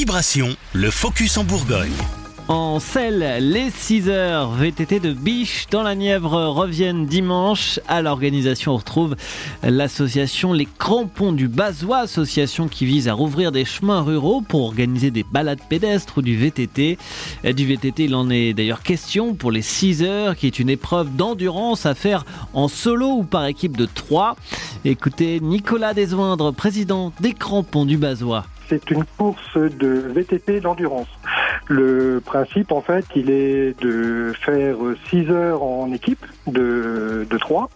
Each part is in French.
Vibration, le focus en Bourgogne. En selle, les 6 heures VTT de Biche dans la Nièvre reviennent dimanche. À l'organisation, on retrouve l'association Les Crampons du Bazois, association qui vise à rouvrir des chemins ruraux pour organiser des balades pédestres ou du VTT. Du VTT, il en est d'ailleurs question pour les 6 heures, qui est une épreuve d'endurance à faire en solo ou par équipe de 3. Écoutez Nicolas Desvoindres, président des Crampons du Bazois. C'est une course de VTT d'endurance. Le principe, en fait, il est de faire 6 heures en équipe de, de 3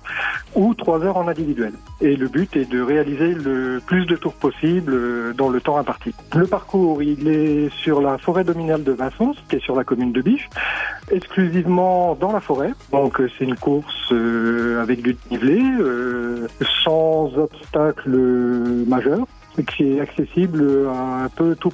ou 3 heures en individuel. Et le but est de réaliser le plus de tours possible dans le temps imparti. Le parcours, il est sur la forêt dominale de Vincent, qui est sur la commune de Biche, exclusivement dans la forêt. Donc c'est une course euh, avec du nivelé, euh, sans obstacle majeur qui est accessible à un peu tout,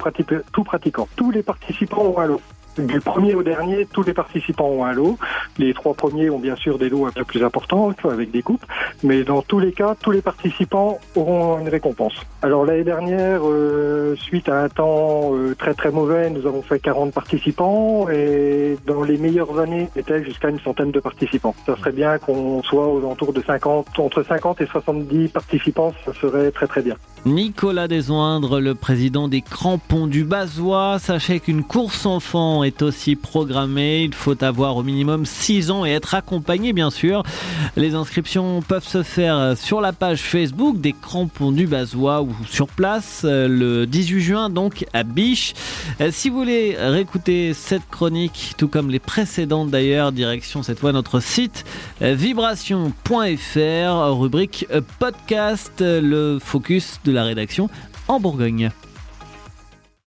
tout pratiquant. Tous les participants ont un lot. Du premier au dernier, tous les participants ont un lot. Les trois premiers ont bien sûr des lots un peu plus importants, avec des coupes. Mais dans tous les cas, tous les participants auront une récompense. Alors l'année dernière, euh, suite à un temps euh, très très mauvais, nous avons fait 40 participants. Et dans les meilleures années, c'était jusqu'à une centaine de participants. Ça serait bien qu'on soit aux alentours de 50, entre 50 et 70 participants, ça serait très très bien. Nicolas Desoindre, le président des Crampons du Bazois. Sachez qu'une course enfant est aussi programmée. Il faut avoir au minimum 6 ans et être accompagné, bien sûr. Les inscriptions peuvent se faire sur la page Facebook des Crampons du Bazois ou sur place le 18 juin, donc à Biche. Si vous voulez réécouter cette chronique, tout comme les précédentes d'ailleurs, direction cette fois notre site vibration.fr, rubrique podcast, le focus la rédaction en Bourgogne.